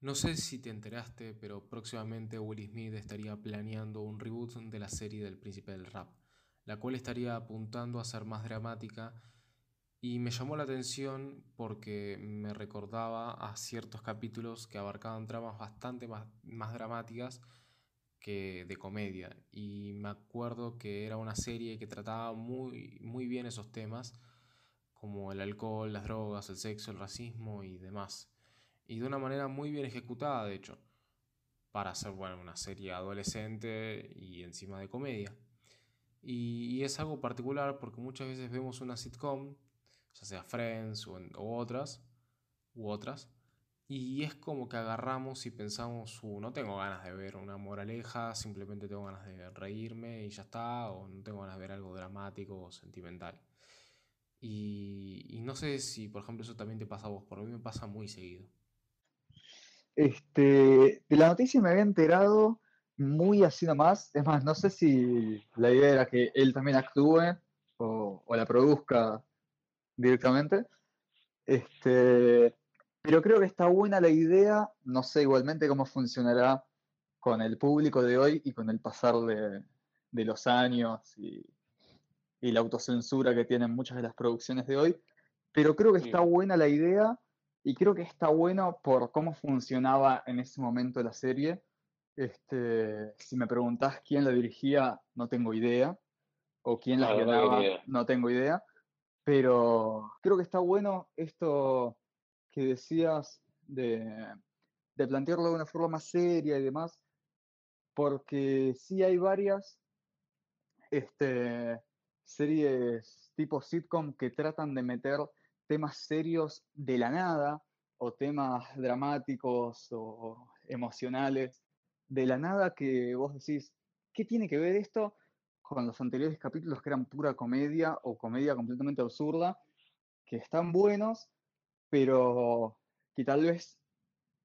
No sé si te enteraste, pero próximamente Will Smith estaría planeando un reboot de la serie del Príncipe del Rap, la cual estaría apuntando a ser más dramática. Y me llamó la atención porque me recordaba a ciertos capítulos que abarcaban tramas bastante más, más dramáticas que de comedia. Y me acuerdo que era una serie que trataba muy, muy bien esos temas como el alcohol, las drogas, el sexo, el racismo y demás y de una manera muy bien ejecutada, de hecho, para ser bueno, una serie adolescente y encima de comedia. Y, es algo particular porque muchas veces vemos una sitcom, ya sea Friends o, otras, u otras, y es como que agarramos y pensamos, uh, no tengo ganas de ver una moraleja, simplemente tengo ganas de reírme y ya está, o no tengo ganas de ver algo dramático o sentimental. Y, y no sé si, por ejemplo, eso también te pasa a vos, por mí me pasa muy seguido. Este, de la noticia me había enterado muy así nomás. Es más, no sé si la idea era que él también actúe o, la produzca directamente. Este, pero creo que está buena la idea. No sé igualmente cómo funcionará con el público de hoy y con el pasar de, los años y, y, la autocensura que tienen muchas de las producciones de hoy. Pero creo que está buena la idea y creo que está bueno por cómo funcionaba en ese momento la serie. Este, si me preguntás quién la dirigía, no tengo idea. O quién la guionaba, no tengo idea. Pero creo que está bueno esto que decías de, de plantearlo de una forma más seria y demás. Porque sí hay varias este, series tipo sitcom que tratan de meter temas serios de la nada o temas dramáticos o emocionales de la nada que vos decís, ¿qué tiene que ver esto con los anteriores capítulos que eran pura comedia o comedia completamente absurda, que están buenos, pero que tal vez,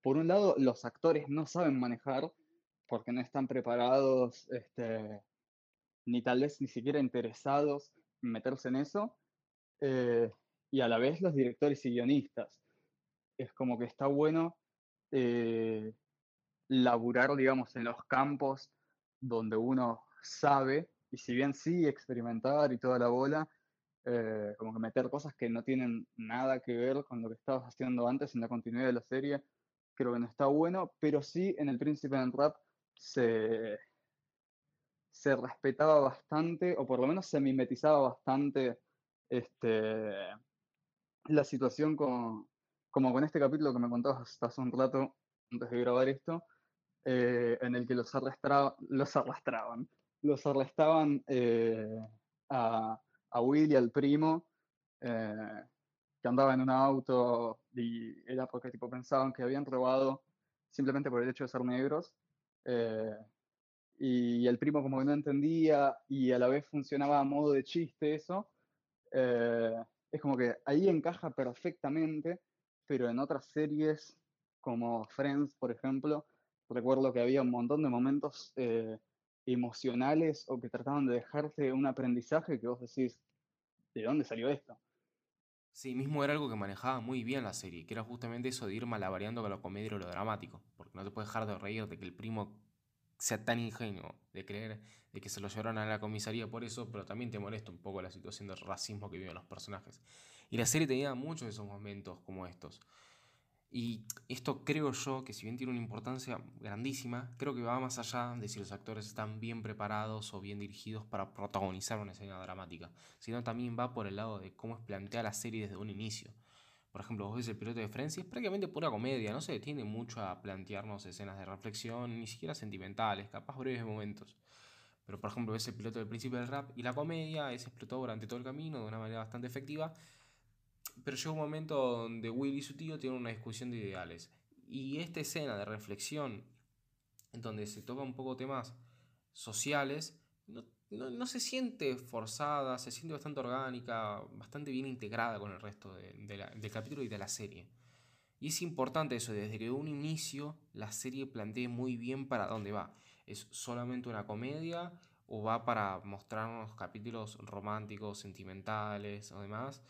por un lado, los actores no saben manejar porque no están preparados, este, ni tal vez ni siquiera interesados en meterse en eso. Eh, y a la vez los directores y guionistas. Es como que está bueno eh, laburar, digamos, en los campos donde uno sabe, y si bien sí experimentar y toda la bola, eh, como que meter cosas que no tienen nada que ver con lo que estabas haciendo antes en la continuidad de la serie, creo que no está bueno, pero sí en el Príncipe del Rap se, se respetaba bastante, o por lo menos se mimetizaba bastante este, la situación con, como con este capítulo que me contabas hasta hace un rato, antes de grabar esto, eh, en el que los, arrastraba, los arrastraban, los arrestaban eh, a, a, Will y al primo, eh, que andaba en un auto y era porque tipo, pensaban que habían robado simplemente por el hecho de ser negros. y el primo como que no entendía y a la vez funcionaba a modo de chiste eso es como que ahí encaja perfectamente, pero en otras series como Friends, por ejemplo, recuerdo que había un montón de momentos eh, emocionales o que trataban de dejarte un aprendizaje que vos decís, ¿de dónde salió esto? Sí, mismo era algo que manejaba muy bien la serie, que era justamente eso de ir malavariando con lo comedia o lo dramático, porque no te puedes dejar de reír de que el primo sea tan ingenuo de creer de que se lo llevaron a la comisaría por eso, pero también te molesta un poco la situación de racismo que viven los personajes. Y la serie tenía muchos de esos momentos como estos. Y esto creo yo que si bien tiene una importancia grandísima, creo que va más allá de si los actores están bien preparados o bien dirigidos para protagonizar una escena dramática, sino también va por el lado de cómo es plantea la serie desde un inicio. Por ejemplo, vos ves el piloto de Friends y es prácticamente pura comedia, no se detiene mucho a plantearnos escenas de reflexión, ni siquiera sentimentales, capaz breves momentos. Pero por ejemplo, ves el piloto del principio del rap y la comedia es explotó durante todo el camino de una manera bastante efectiva. Pero llega un momento donde Will y su tío tienen una discusión de ideales. Y esta escena de reflexión, en donde se toca un poco temas sociales, no no, se siente forzada, se siente bastante orgánica, bastante bien integrada con el resto del capítulo y de la serie. Y es importante eso, desde que un inicio la serie plantee muy bien para dónde va. ¿Es solamente una comedia o va para mostrarnos capítulos románticos, sentimentales o demás?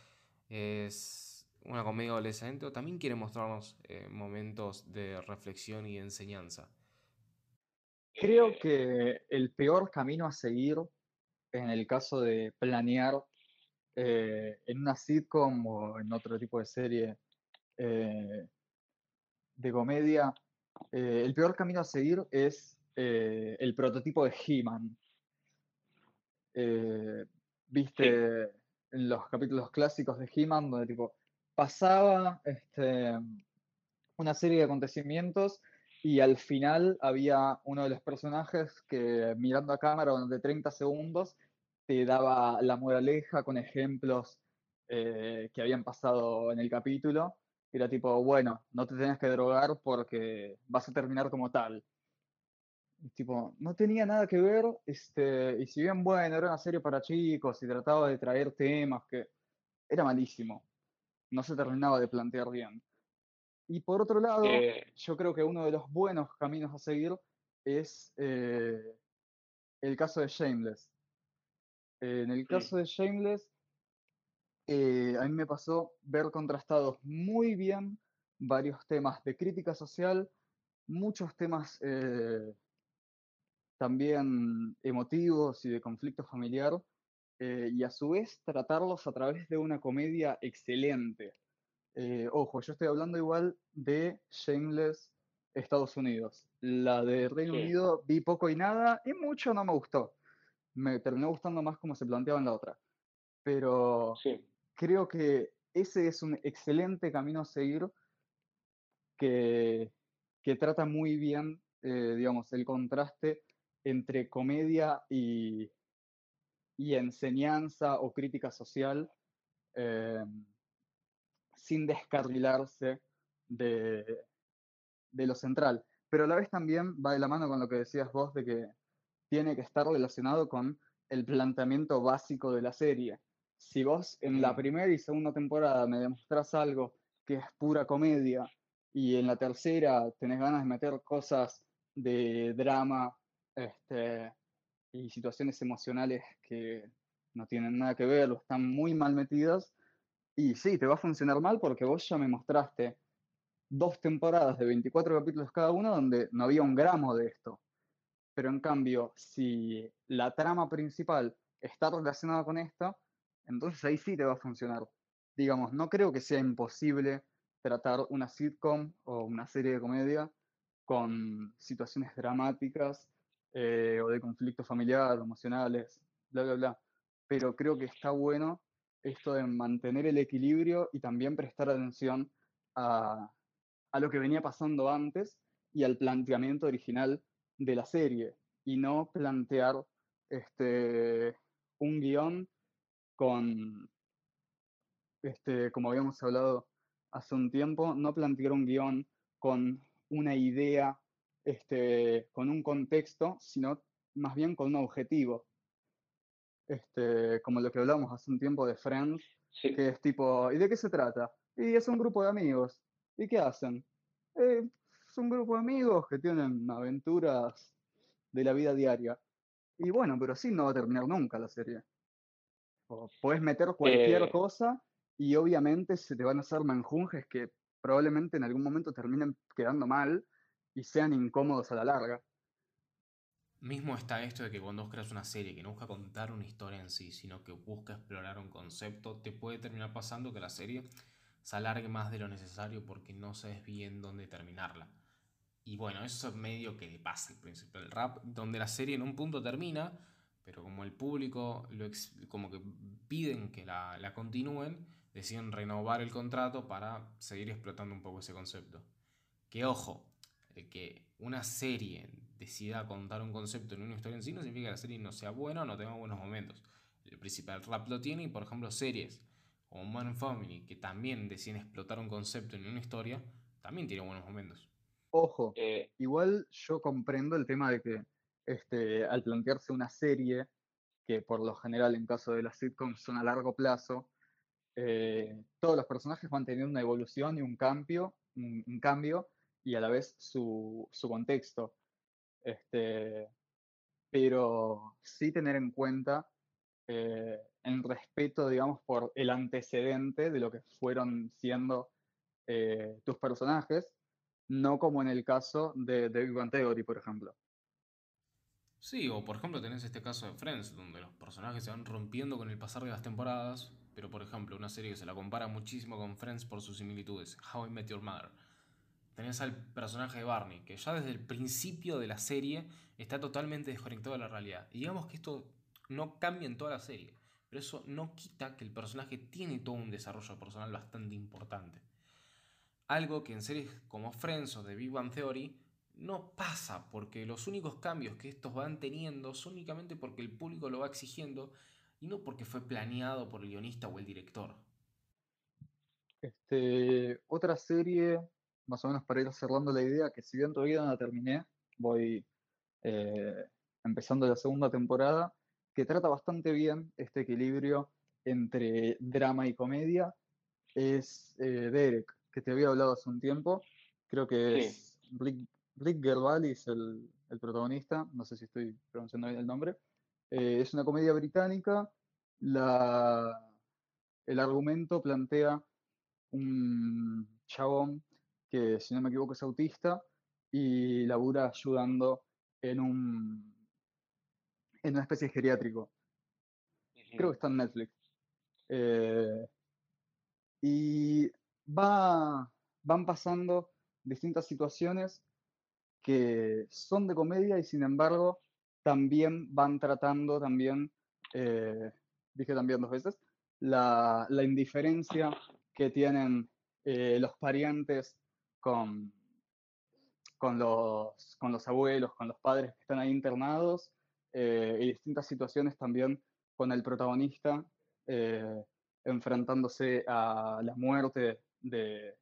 Es, una comedia adolescente o también quiere mostrarnos eh, momentos de reflexión y enseñanza? Creo que el peor camino a seguir en el caso de planear eh, en una sitcom o en otro tipo de serie eh, de comedia, el peor camino a seguir es el prototipo de He-Man. Viste en los capítulos clásicos de He-Man, donde tipo pasaba este, una serie de acontecimientos y al final había uno de los personajes que mirando a cámara durante 30 segundos te daba la moraleja con ejemplos eh, que habían pasado en el capítulo. Era tipo, bueno, no te tenés que drogar porque vas a terminar como tal. tipo, no tenía nada que ver, este, y si bien, bueno, era una serie para chicos y trataba de traer temas que era malísimo no se terminaba de plantear bien. Y por otro lado, eh. yo creo que uno de los buenos caminos a seguir es eh, el caso de Shameless. en el caso de Shameless, eh, a mí me pasó ver contrastados muy bien varios temas de crítica social, muchos temas también emotivos y de conflicto familiar, y a su vez tratarlos a través de una comedia excelente. Eh, ojo, yo estoy hablando igual de Shameless Estados Unidos. La de Reino Unido vi poco y nada y mucho no me gustó. Me terminó gustando más como se planteaba en la otra. Pero creo que ese es un excelente camino a seguir que, que trata muy bien, eh, digamos, el contraste entre comedia y, y enseñanza o crítica social eh, sin descarrilarse de, de, lo central. Pero a la vez también va de la mano con lo que decías vos de que tiene que estar relacionado con el planteamiento básico de la serie. Si vos en la primera y segunda temporada me demostrás algo que es pura comedia y en la tercera tenés ganas de meter cosas de drama, este, y situaciones emocionales que no tienen nada que ver o están muy mal metidas. Y sí, te va a funcionar mal porque vos ya me mostraste dos temporadas de 24 capítulos cada uno donde no había un gramo de esto. Pero en cambio, si la trama principal está relacionada con esto, entonces ahí sí te va a funcionar. Digamos, no creo que sea imposible tratar una sitcom o una serie de comedia con situaciones dramáticas eh, o de conflicto familiar, emocionales, bla, bla, bla. Pero creo que está bueno esto de mantener el equilibrio y también prestar atención a, a lo que venía pasando antes y al planteamiento original de la serie y no plantear este, un guion con, este, como habíamos hablado hace un tiempo, no plantear un guion con una idea este, con un contexto, sino más bien con un objetivo. Este, como lo que hablamos hace un tiempo de Friends, que es tipo, ¿y de qué se trata? Y es un grupo de amigos. ¿Y qué hacen? Eh, es un grupo de amigos que tienen aventuras de la vida diaria. Y bueno, pero así no va a terminar nunca la serie. puedes meter cualquier eh. cosa y obviamente se te van a hacer manjunjes que probablemente en algún momento terminen quedando mal, y sean incómodos a la larga. Mismo está esto de que cuando vos creas una serie que no busca contar una historia en sí, sino que busca explorar un concepto, te puede terminar pasando que la serie se alargue más de lo necesario porque no sabes bien dónde terminarla. Y bueno, eso es medio que le pasa al principio del rap, donde la serie en un punto termina, pero como el público lo como que piden que la, la continúen, deciden renovar el contrato para seguir explotando un poco ese concepto. Que ojo, que una serie decida contar un concepto en una historia en sí no significa que la serie no sea buena o no tenga buenos momentos. El principal rap lo tiene y, por ejemplo, series como Man Family, que también deciden explotar un concepto en una historia, también tiene buenos momentos. Ojo, eh, igual yo comprendo el tema de que este, al plantearse una serie, que por lo general en caso de las sitcoms son a largo plazo, eh, todos los personajes van teniendo una evolución y un cambio, un cambio y a la vez su, contexto. Este, pero sí tener en cuenta eh, en respeto, digamos, por el antecedente de lo que fueron siendo eh, tus personajes, no como en el caso de, de Big Theory, por ejemplo. Sí, o por ejemplo tenés este caso de Friends, donde los personajes se van rompiendo con el pasar de las temporadas, pero por ejemplo una serie que se la compara muchísimo con Friends por sus similitudes, How I Met Your Mother. Tenés al personaje de Barney, que ya desde el principio de la serie está totalmente desconectado de la realidad. Y digamos que esto no cambia en toda la serie, pero eso no quita que el personaje tiene todo un desarrollo personal bastante importante. Algo que en series como Friends o The Big Bang Theory no pasa, porque los únicos cambios que estos van teniendo son únicamente porque el público lo va exigiendo y no porque fue planeado por el guionista o el director. Este, otra serie, más o menos para ir cerrando la idea, que si bien todavía no la terminé, voy eh, empezando la segunda temporada, que trata bastante bien este equilibrio entre drama y comedia, es eh, Derek, que te había hablado hace un tiempo. Creo que es Rick, Rick es el, el, protagonista, no sé si estoy pronunciando bien el nombre. Eh, es una comedia británica. La, el argumento plantea un chabón que, si no me equivoco, es autista y labura ayudando en un en una especie de geriátrico. Creo que está en Netflix. Eh, y va, van pasando distintas situaciones que son de comedia y sin embargo también van tratando también, eh, dije también dos veces, la, la indiferencia que tienen eh, los parientes con, con, los, con los abuelos, con los padres que están ahí internados eh, y distintas situaciones también con el protagonista enfrentándose a la muerte de,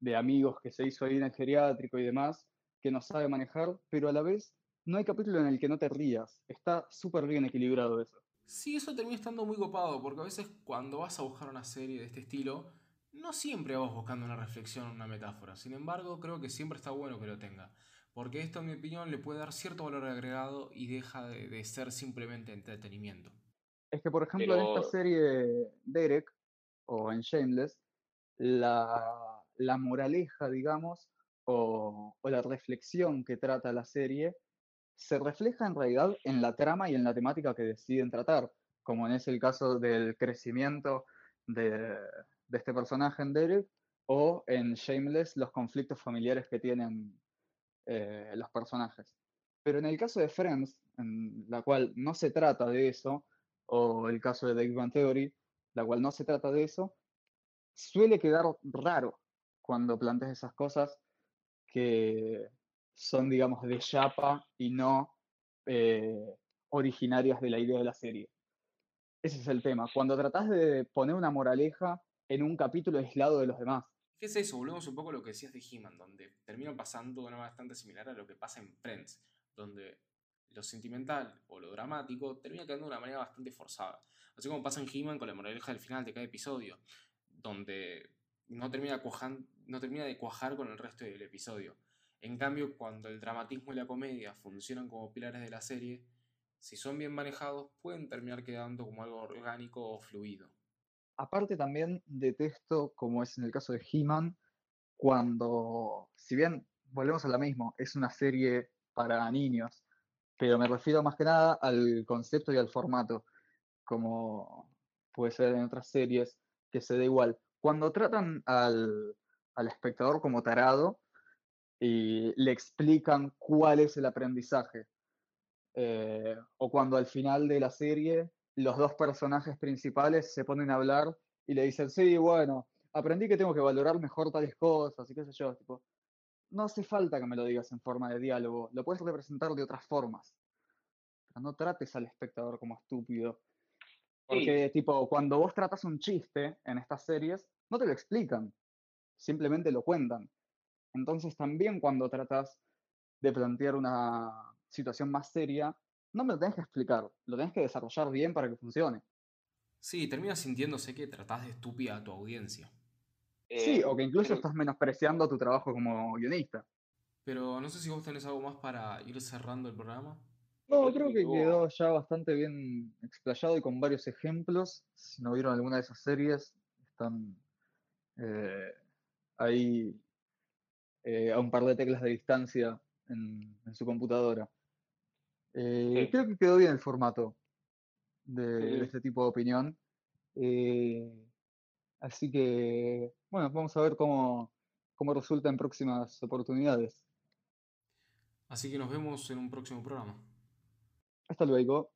de amigos que se hizo ahí en el geriátrico y demás, que no sabe manejar, pero a la vez no hay capítulo en el que no te rías. Está súper bien equilibrado eso. Sí, eso termina estando muy copado, porque a veces cuando vas a buscar una serie de este estilo, no siempre vas buscando una reflexión, una metáfora. Sin embargo, creo que siempre está bueno que lo tenga. Porque esto, en mi opinión, le puede dar cierto valor agregado y deja de, ser simplemente entretenimiento. Es que, por ejemplo, en esta serie Derek, o en Shameless, la, la moraleja, digamos, o, la reflexión que trata la serie se refleja en realidad en la trama y en la temática que deciden tratar, como en ese el caso del crecimiento de, este personaje en Derek, o en Shameless los conflictos familiares que tienen eh, los personajes. Pero en el caso de Friends, en la cual no se trata de eso, o el caso de The Big Theory, la cual no se trata de eso, suele quedar raro cuando planteas esas cosas que son, digamos, de chapa y no eh, originarias de la idea de la serie. Ese es el tema. Cuando tratás de poner una moraleja en un capítulo aislado de los demás. ¿Qué es eso? Volvemos un poco a lo que decías de He-Man, donde termina pasando de una manera bastante similar a lo que pasa en Friends, donde lo sentimental o lo dramático termina quedando de una manera bastante forzada. Así como pasa en He-Man con la moraleja del final de cada episodio, donde no termina, no termina de cuajar con el resto del episodio. En cambio, cuando el dramatismo y la comedia funcionan como pilares de la serie, si son bien manejados, pueden terminar quedando como algo orgánico o fluido. Aparte también detesto, como es en el caso de He-Man, cuando, si bien volvemos a lo mismo, es una serie para niños, pero me refiero más que nada al concepto y al formato, como puede ser en otras series, que se da igual. Cuando tratan al, espectador como tarado y le explican cuál es el aprendizaje, eh, o cuando al final de la serie los dos personajes principales se ponen a hablar y le dicen, sí, bueno, aprendí que tengo que valorar mejor tales cosas y qué sé yo, tipo, no hace falta que me lo digas en forma de diálogo, lo puedes representar de otras formas. no trates al espectador como estúpido porque, tipo, cuando vos tratas un chiste en estas series, no te lo explican, simplemente lo cuentan. Entonces, también cuando tratas de plantear una situación más seria, no me lo tenés que explicar, lo tenés que desarrollar bien para que funcione. Sí, terminas sintiéndose que tratás de estúpida a tu audiencia. sí, o que incluso estás menospreciando tu trabajo como guionista. Pero no sé si vos tenés algo más para ir cerrando el programa. No, creo que que quedó- quedó ya bastante bien explayado y con varios ejemplos. Si no vieron alguna de esas series, están eh, ahí eh, a un par de teclas de distancia en, en su computadora. Eh, Sí. Creo que quedó bien el formato de, Sí, de sí. este tipo de opinión. Eh, así que, bueno, vamos a ver cómo, cómo resulta en próximas oportunidades. Así que nos vemos en un próximo programa. Hasta luego.